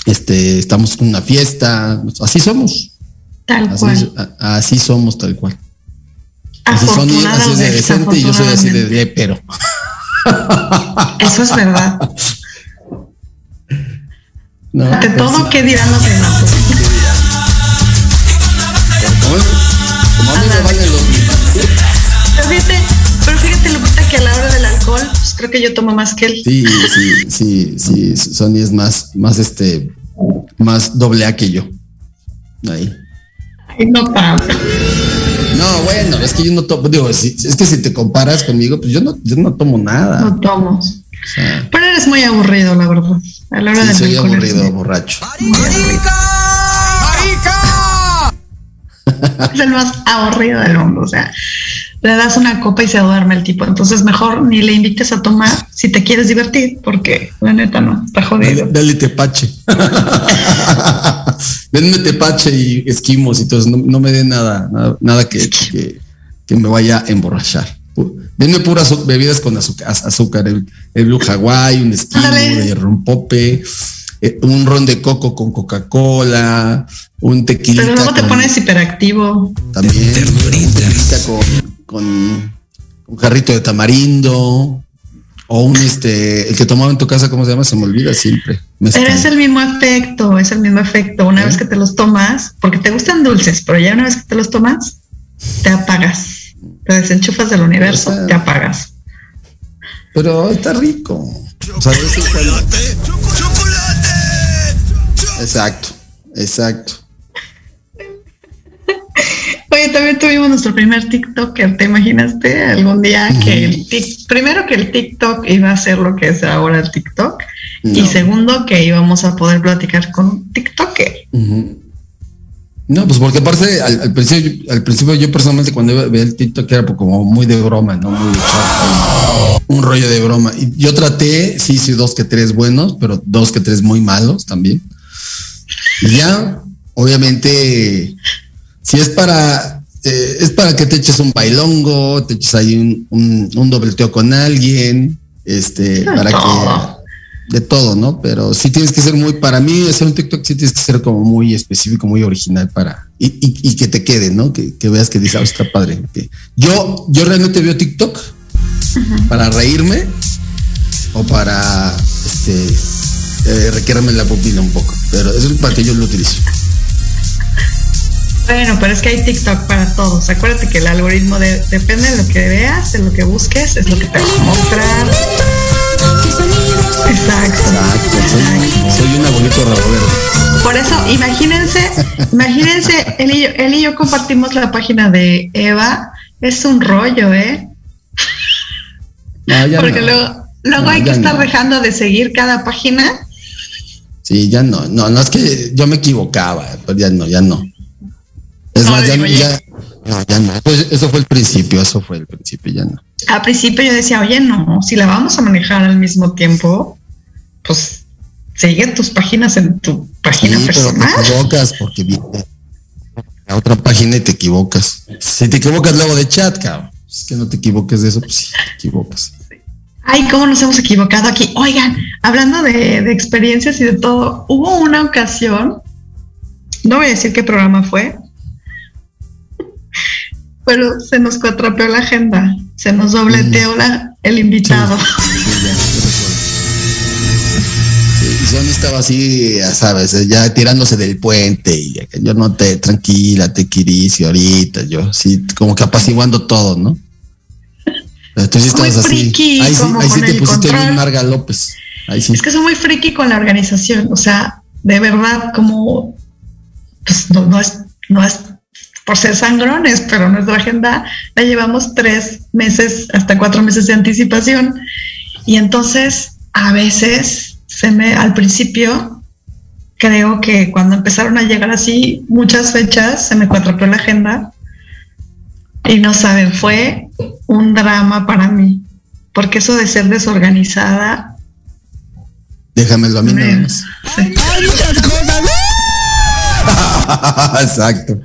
este, estamos en una fiesta, así somos. Tal Así, cual. a- así somos tal cual. Así Sony, así es de decente y yo soy así de lepero. [LAUGHS] Eso es verdad. [LAUGHS] No, De pero todo que dirán los demás. Como, a mí me valen los Pero fíjate, pero fíjate, Lupita, que a la hora del alcohol, pues creo que yo tomo más que él. Sí, sí, sí, sí, Sony es más, más este, más doble A que yo. Ahí. Ay, no tanto. No, bueno, es que yo no tomo, digo, si- es que si te comparas conmigo, pues yo no, yo no tomo nada. No tomo. O sea, Pero eres muy aburrido, la verdad. A la hora sí, del soy aburrido, borracho. [LAUGHS] Es el más aburrido del mundo. O sea, le das una copa y se duerme el tipo. Entonces, mejor ni le invites a tomar si te quieres divertir, porque la neta no, está Dale, jodido. dale tepache. [LAUGHS] Denme tepache y esquimos y todo eso. No, no me den nada, nada, nada que, que, que me vaya a emborrachar. Denme puras bebidas con azúcar, az- azúcar el, el Blue Hawaii, un esquimo de rompope, eh, un ron de coco con Coca-Cola, un tequila. Pero luego te pones hiperactivo. también tequilita con, con un jarrito de tamarindo o un este el que tomaba en tu casa cómo se llama se me olvida siempre Pero es el mismo efecto, es el mismo efecto. Una ¿Eh? vez que te los tomas, porque te gustan dulces, pero ya una vez que te los tomas, te apagas. Te desenchufas del universo, O sea, te apagas. pero está rico o sea, vez en cuando- exacto exacto Oye, también tuvimos nuestro primer TikToker, ¿te imaginaste algún día que el tic- primero que el TikTok iba a ser lo que es ahora el TikTok y segundo que íbamos a poder platicar con un TikToker? No, pues porque aparte al, al principio, al principio yo personalmente cuando iba- veía el TikTok era como muy de broma, ¿no? Muy de chavo, un rollo de broma. Y yo traté, sí, sí, dos que tres buenos, pero dos que tres muy malos también. Y ya, obviamente, si es para, eh, es para que te eches un bailongo, te eches ahí un, un, un dobleteo con alguien, este, para que de todo, ¿no? Pero sí tienes que ser muy, para mí, hacer un TikTok sí tienes que ser como muy específico, muy original para, y, y- y que te quede, ¿no? Que, que veas que dices, ah, está padre. que- yo, yo realmente veo TikTok para reírme o para, este, eh, requerirme la pupila un poco, pero eso es para que yo lo utilizo. Bueno, pero es que hay TikTok para todos. Acuérdate que el algoritmo de- depende de lo que veas, de lo que busques, es lo que te va a mostrar. Exacto. Exacto, soy, soy un abuelito verde. Por eso, imagínense, imagínense, él y, yo, él y yo compartimos la página de Eva. Es un rollo, ¿eh? No, Porque no. luego, luego No, hay que estar dejando de seguir cada página. Sí, Sí, ya no, no, no es que yo me equivocaba, pero ya no, ya no. Es No, más, ya, no, ya no. Pues eso fue el principio, eso fue el principio, ya no. Al principio yo decía, oye, no, si la vamos a manejar al mismo tiempo, pues sigue tus páginas en tu página Sí, pero te personal. equivocas porque viene a otra página y te equivocas. Si te equivocas luego de chat, cabrón. Es que no te equivoques de eso, pues sí, te equivocas. Ay, cómo nos hemos equivocado aquí. Oigan, hablando de, de experiencias y de todo, hubo una ocasión, no voy a decir qué programa fue, pero se nos cuatrapeó la agenda, se nos dobleteó la, el invitado. Sony estaba así, ya sabes, ya tirándose del puente y yo no te, tranquila, te quirice ahorita, yo sí, como que apaciguando todo, ¿no? Tú sí Muy estabas así. friki, Ahí sí, ahí te pusiste control. bien Marga López. Ahí sí. Es que soy muy friki con la organización, o sea, de verdad, como, pues no, no es, no es por ser sangrones, pero nuestra agenda la llevamos tres meses, hasta cuatro meses de anticipación. Y entonces, a veces, se me, al principio, creo que cuando empezaron a llegar así muchas fechas, se me cuatropeó la agenda. Y no saben, fue un drama para mí, porque eso de ser desorganizada Déjamelo a mí nada más. sí. [LAUGHS] Exacto.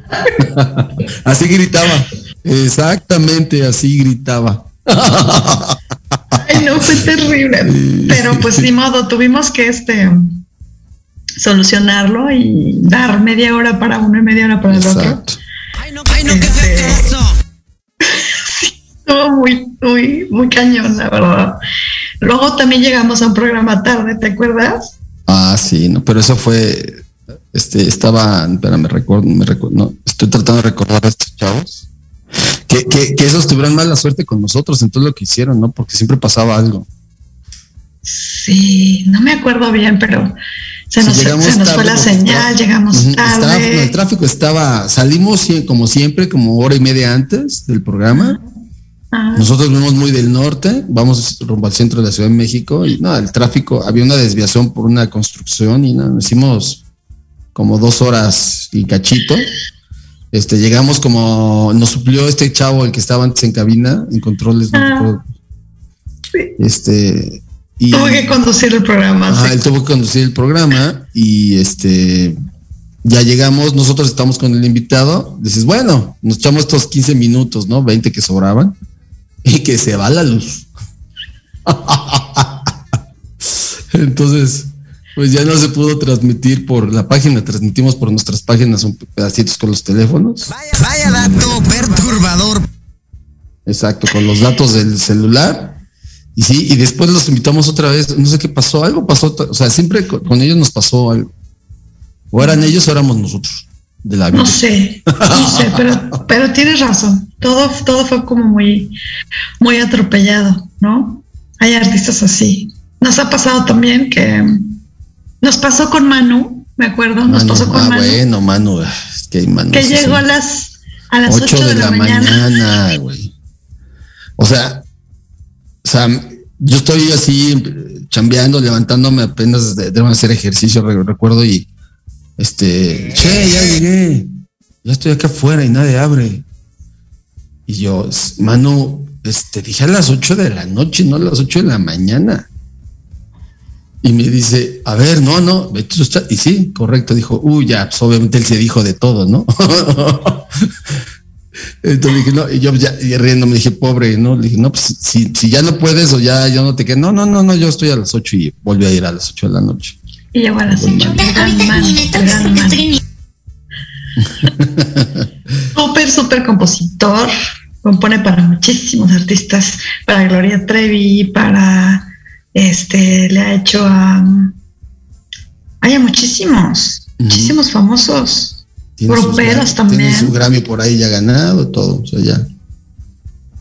[LAUGHS] así gritaba. Exactamente, así gritaba. Ay, no, fue [LAUGHS] terrible. Pero pues ni modo, tuvimos que este solucionarlo y dar media hora para uno y media hora para el otro. Exacto. Ay, no, ay, no, ¿qué es Este- eso? Estuvo muy, muy, muy cañón, la verdad. Luego también llegamos a un programa tarde, ¿te acuerdas? Ah, sí, no, pero eso fue, este, estaba, espérame, recuerdo, me recuerdo, no, estoy tratando de recordar a estos chavos, que, que, que esos tuvieron mala suerte con nosotros en todo lo que hicieron, ¿no? Porque siempre pasaba algo. Sí, no me acuerdo bien, pero se nos, llegamos se nos fue la señal, llegamos estaba- tarde. el tráfico estaba, salimos como siempre, como hora y media antes del programa. Ah, Nosotros vivimos muy del norte, vamos rumbo al centro de la Ciudad de México y no, el tráfico, había una desviación por una construcción y no, hicimos como dos horas y cachito. Este, llegamos como, nos suplió este chavo, el que estaba antes en cabina, en controles, no Ah. Sí. Este, y tuve que conducir el programa. sí. él tuvo que conducir el programa y este, ya llegamos, nosotros estamos con el invitado, dices, bueno, nos echamos estos 15 minutos, ¿no? 20 que sobraban y que se va la luz. [LAUGHS] Entonces, pues ya no se pudo transmitir por la página, transmitimos por nuestras páginas un pedacitos con los teléfonos. Vaya, vaya dato perturbador. Exacto, con los datos del celular. Y sí, y después los invitamos otra vez, no sé qué pasó, algo pasó, o sea, siempre con, con ellos nos pasó algo. O eran ellos o éramos nosotros de la vida. No sé, no sé, pero, pero tienes razón. Todo, todo fue como muy, muy atropellado, ¿no? Hay artistas así. Nos ha pasado también que nos pasó con Manu, me acuerdo, nos Manu, pasó con ah, Manu, bueno, Manu, es que Manu. llegó a las a las 8 8 de, la, mañana. mañana, güey. O sea, o sea, yo estoy así chambeando, levantándome apenas de, de hacer ejercicio, re- recuerdo, y este, che, ya llegué, ya estoy acá afuera y nadie abre. Y yo, "S- Manu, este, dije a las 8 de la noche, no a las 8 de la mañana. Y me dice, a ver, no, no, ve tú estás-". y sí, correcto, dijo, uy, ya, pues obviamente él se dijo de todo, ¿no? [LAUGHS] Entonces dije, no, y yo ya y riendo me dije, pobre, ¿no? Le dije, no, pues si, si ya no puedes o ya, ya no te quedas, no, no, no, no, yo estoy a las 8 y volví a ir a las 8 de la noche. Y llegó a las 8. Gran Manu, gran Manu. [LAUGHS] Súper, súper compositor. Compone para muchísimos artistas, para Gloria Trevi, para este, le ha hecho a hay a muchísimos, muchísimos famosos. Gra- también. Tiene su Grammy por ahí ya ganado, todo, o sea, ya,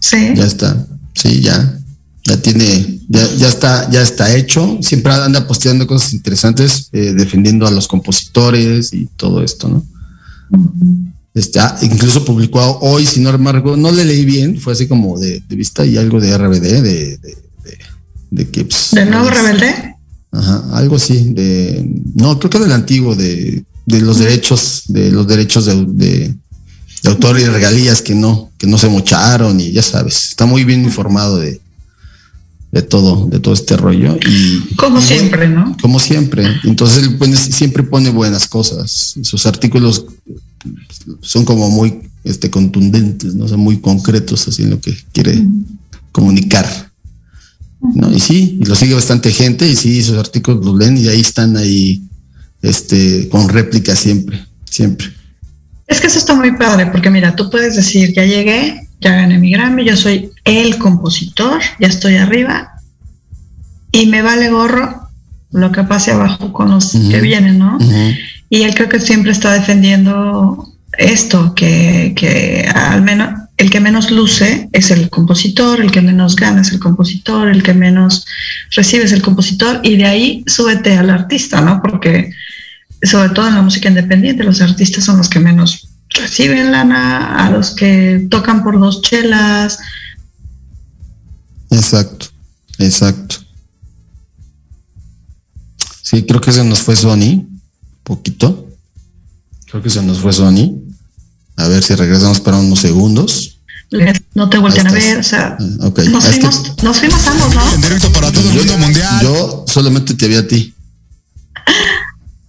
Sí. ya está, sí, ya, ya tiene, ya, ya está, ya está hecho. Siempre anda posteando cosas interesantes, eh, defendiendo a los compositores y todo esto, ¿no? Este, ah, incluso publicó hoy, si no remarco, no le leí bien, fue así como de, de vista y algo de RBD, de, de, de, de que pues, ¿De nuevo rebelde? Ajá, algo así, de, no, creo que del antiguo, de, de los derechos, de los derechos de, de, de autor y regalías que no, que no se mocharon y ya sabes, está muy bien informado de, de todo, de todo este rollo. Y, Como y siempre, ¿no? Como siempre. Entonces él pone- siempre pone buenas cosas. Sus artículos son como muy este, contundentes, ¿no? Son muy concretos así en lo que quiere comunicar. ¿No? Y sí, y lo sigue bastante gente, y sí, sus artículos los leen y ahí están ahí este, con réplica siempre, siempre. Es que eso está muy padre, porque mira, tú puedes decir, ya llegué, ya gané mi Grammy, yo soy el compositor, ya estoy arriba, y me vale gorro lo que pase abajo con los que vienen, ¿no? Y él creo que siempre está defendiendo esto, que, que al menos el que menos luce es el compositor, el que menos gana es el compositor, el que menos recibe es el compositor, y de ahí súbete al artista, ¿no? Porque sobre todo en la música independiente, los artistas son los que menos reciben lana, a los que tocan por dos chelas. Exacto, exacto. Sí, creo que se nos fue Sony, poquito. Creo que se nos fue Sony. A ver si regresamos para unos segundos. les- No te voltean a estás. ver, o sea, Ah, nos, que- fuimos, nos fuimos ambos, ¿no? En directo para todo el mundo mundial. Yo solamente te vi a ti.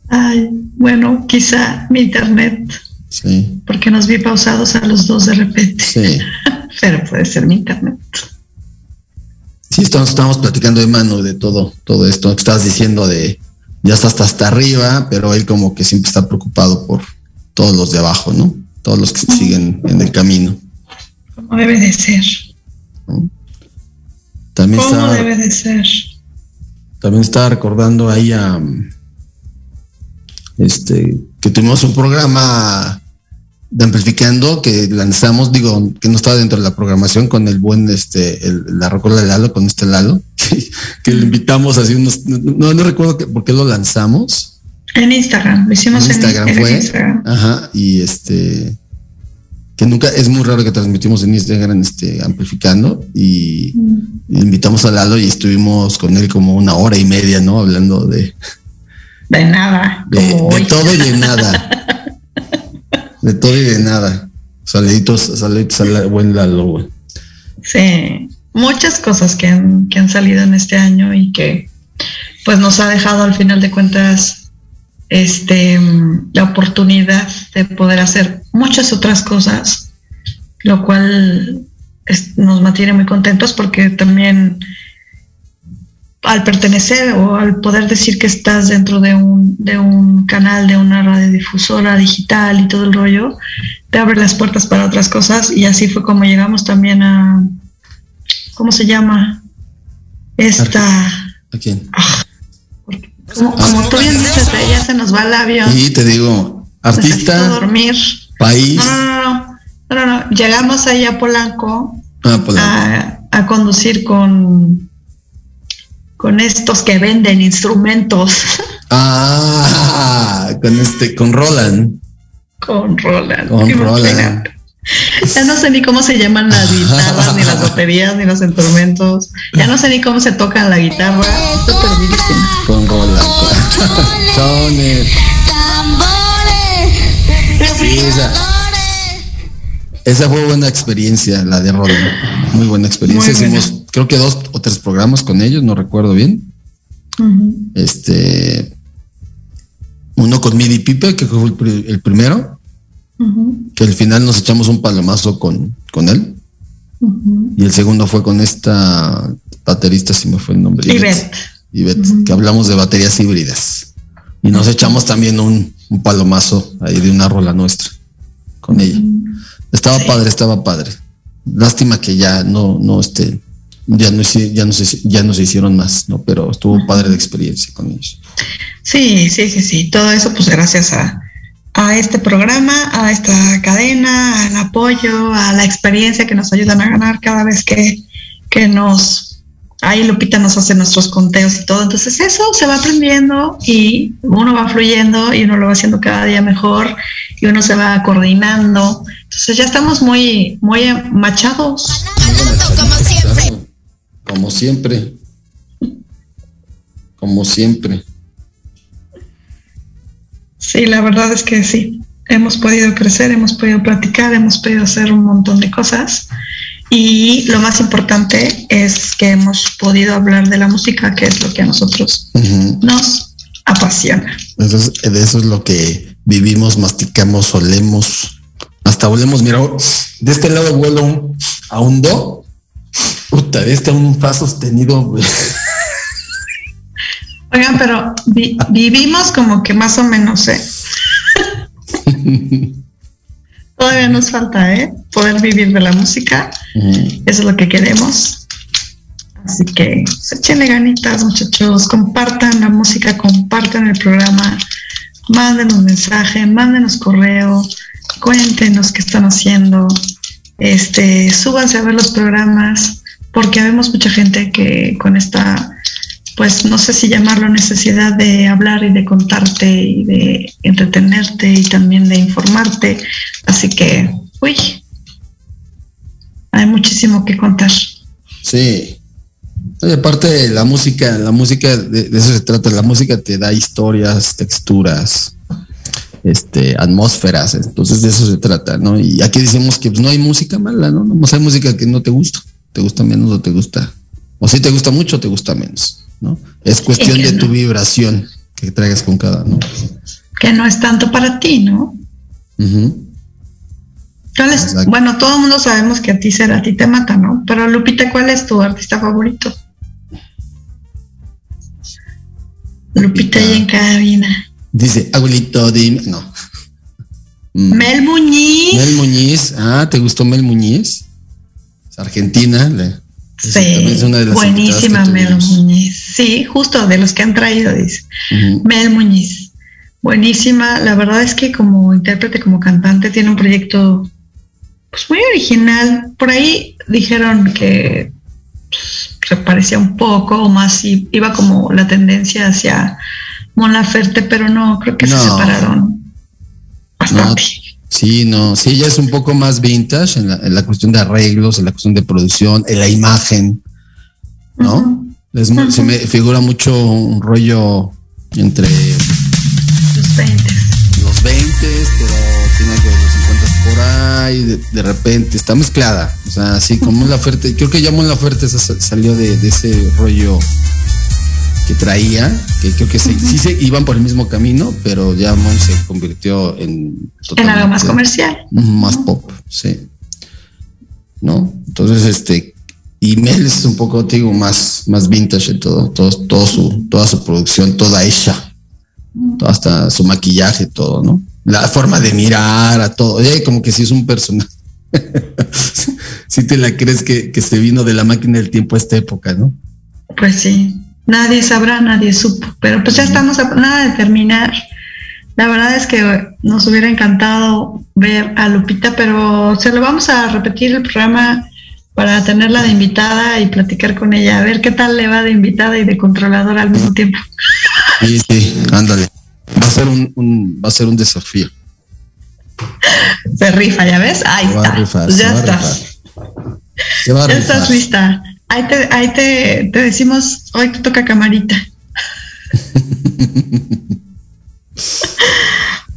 Ay, bueno, quizá mi internet, Sí, porque nos vi pausados a los dos de repente. sí. [LAUGHS] Pero puede ser mi internet. Sí, estamos, estamos platicando de mano de todo, todo esto que estabas diciendo de ya está hasta, hasta arriba, pero él como que siempre está preocupado por todos los de abajo, ¿no? Todos los que siguen en el camino. Como debe de ser. También ¿Cómo está, debe de ser? también estaba recordando ahí a este que tuvimos un programa de amplificando que lanzamos, digo, que no estaba dentro de la programación con el buen este el, la rocola de Lalo, con este Lalo, [LAUGHS] que le invitamos así unos, no, no recuerdo que, por qué lo lanzamos. En Instagram, lo hicimos En Instagram en fue. Instagram. Ajá, y este que nunca es muy raro que transmitimos en Instagram este amplificando y, y invitamos a Lalo y estuvimos con él como una hora y media, ¿no? Hablando de, De nada. de, todo y de nada. [LAUGHS] De todo y de nada. Saluditos, saluditos al buen Lalo, güey. Sí, muchas cosas que han, que han salido en este año y que pues nos ha dejado al final de cuentas este la oportunidad de poder hacer muchas otras cosas, lo cual es- nos mantiene muy contentos porque también al pertenecer o al poder decir que estás dentro de un, de un canal, de una radiodifusora digital y todo el rollo, te abre las puertas para otras cosas y así fue como llegamos también a, ¿cómo se llama? Esta, ¿A quién? Como, como tú bien dices, eh, ya se nos va el avión. Y te digo, Necesito artista, dormir. país, No, no, no, no, no. Llegamos ahí a Polanco ah, pues, a, a conducir con, con estos que venden instrumentos [LAUGHS] ah, con este, con Roland. con Roland. Con Imagínate. Roland. Ya no sé ni cómo se llaman las [LAUGHS] guitarras, ni las baterías, ni los instrumentos. Ya no sé ni cómo se tocan la guitarra. Con Roland. Sones. Sí, esa, esa fue buena experiencia, la de Roland. Muy buena experiencia. Muy buena. Hicimos, creo que dos o tres programas con ellos, no recuerdo bien. Este, uno con Midi Pipe, que fue el primero, Que al final nos echamos un palomazo con, con él. Y el segundo fue con esta baterista, si me fue el nombre. Ivette. Ivette, que hablamos de baterías híbridas. Y nos echamos también un, un palomazo ahí de una rola nuestra con ella. Estaba padre, estaba padre. Lástima que ya no, no, este, ya no, ya no se, ya no se hicieron más, ¿no? Pero estuvo padre la experiencia con ellos. Sí, sí, sí, sí. Todo eso, pues gracias a, a este programa, a esta cadena, al apoyo, a la experiencia que nos ayudan a ganar cada vez que, que nos. Ahí Lupita nos hace nuestros conteos y todo. Entonces, eso se va aprendiendo y uno va fluyendo y uno lo va haciendo cada día mejor y uno se va coordinando. Entonces, ya estamos muy, muy machados. Como siempre. como siempre. Sí, la verdad es que sí. Hemos podido crecer, hemos podido platicar, hemos podido hacer un montón de cosas. Y lo más importante es que hemos podido hablar de la música, que es lo que a nosotros nos apasiona. Eso es, eso es lo que vivimos, masticamos, olemos, hasta olemos. Mira, de este lado vuelo un- a un do, puta, de este un fa sostenido. Oigan, pero vi- vivimos como que más o menos, ¿eh? [LAUGHS] Todavía nos falta, ¿eh? Poder vivir de la música. Eso es lo que queremos. Así que échenle ganitas, muchachos. Compartan la música, compartan el programa. Mándenos mensaje, mándenos correo. Cuéntenos qué están haciendo. Este, súbanse a ver los programas, porque vemos mucha gente que con esta, pues no sé si llamarlo necesidad de hablar y de contarte y de entretenerte y también de informarte. Así que, uy, hay muchísimo que contar. Sí. Oye, aparte la música, la música, de, eso se trata, la música te da historias, texturas, este, atmósferas, entonces de eso se trata, ¿no? Y aquí decimos que pues, no hay música mala, ¿no? Nomás hay música que no te gusta, te gusta menos o te gusta, o si te gusta mucho te gusta menos, ¿no? Es cuestión de [LAUGHS] no. tu vibración que traigas con cada, ¿no? Que no es tanto para ti, ¿no? Bueno, todo el mundo sabemos que a ti será, a ti te mata, ¿no? Pero Lupita, ¿cuál es tu artista favorito? Lupita y en cabina. Dice, abuelito, dime, no. Mm. Mel Muñiz. Mel Muñiz, ah, ¿te gustó Mel Muñiz? Es argentina, Sí, es una de las buenísima Mel. Muñiz. Sí, justo de los que han traído, dice. Mel Muñiz. Buenísima. La verdad es que como intérprete, como cantante, tiene un proyecto pues muy original. Por ahí dijeron que pues, se parecía un poco o más i- iba como la tendencia hacia Mon Laferte, pero no, creo que se separaron bastante. Sí, no, sí, ella es un poco más vintage en la, en la cuestión de arreglos, en la cuestión de producción, en la imagen, ¿no? Es Se me figura mucho un rollo entre Los 20. los 20, pero tiene de los 50 por ahí, de, de repente está mezclada, o sea, así como la oferta, creo que ya Mon Laferte sa- salió de, de ese rollo que traía, que creo que se- sí se iban por el mismo camino, pero ya Mon se convirtió en En algo más comercial. más pop, sí. ¿No? Entonces, este, y Mel es un poco, te digo, más, más vintage en todo, todo, todo su, toda su producción, toda ella, hasta su maquillaje, todo, ¿no? La forma de mirar a todo, eh, como que si es un personaje. [LAUGHS] si te la crees que, que se vino de la máquina del tiempo a esta época, ¿no? Pues sí, nadie sabrá, nadie supo, pero pues ya estamos a nada de terminar. La verdad es que nos hubiera encantado ver a Lupita, pero se lo vamos a repetir el programa para tenerla de invitada y platicar con ella, a ver qué tal le va de invitada y de controladora al mismo tiempo. Sí, sí, ándale. Va a ser un, un- va a ser un desafío. Se rifa, ¿ya ves? Ahí Se va a está. rifar, Pues ya estás. rifar. Se va a Ya estás lista. Ahí te, ahí te, te decimos, hoy te toca camarita. [LAUGHS]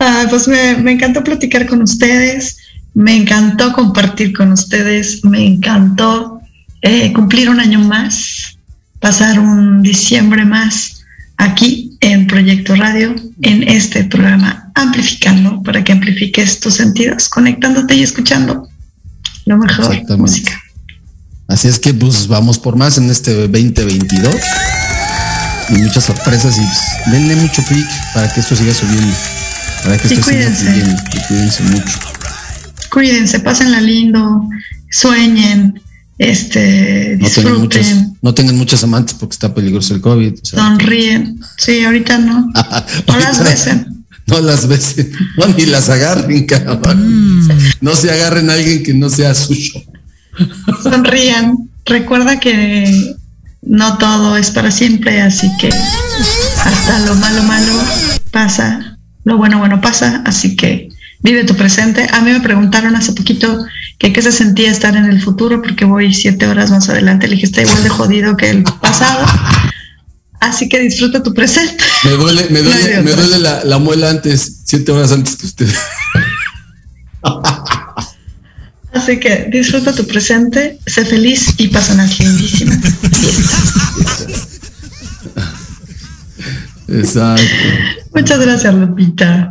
Ah, pues me, me encantó platicar con ustedes, me encantó compartir con ustedes, me encantó eh, cumplir un año más, pasar un diciembre más aquí en Proyecto Radio, en este programa Amplificando, para que amplifiques tus sentidos, conectándote y escuchando lo mejor música. Así es que pues vamos por más en este 2022 y muchas sorpresas y pues, denle mucho clic para que esto siga subiendo, para que Sí, esto siga cuídense. fluyendo, y cuídense mucho. Cuídense, pásenla lindo, sueñen, este, No tengan no tengan muchos amantes porque está peligroso el COVID. o sea, sonríen. Sí, ahorita no. [LAUGHS] No las besen. No las besen, [LAUGHS] no ni las agarren, cabrón. No se agarren a alguien que no sea suyo. Sonrían. Recuerda que no todo es para siempre, así que hasta lo malo malo pasa, lo bueno bueno pasa, así que vive tu presente. A mí me preguntaron hace poquito que qué se sentía estar en el futuro, porque voy siete horas más adelante. Le dije, está igual de jodido que el pasado. así que disfruta tu presente. Me duele, me [LAUGHS] duele, me duele la, la muela antes, siete horas antes que usted. [LAUGHS] Así que disfruta tu presente, sé feliz y pasa unas lindísimas. Exacto. Muchas gracias, Lupita.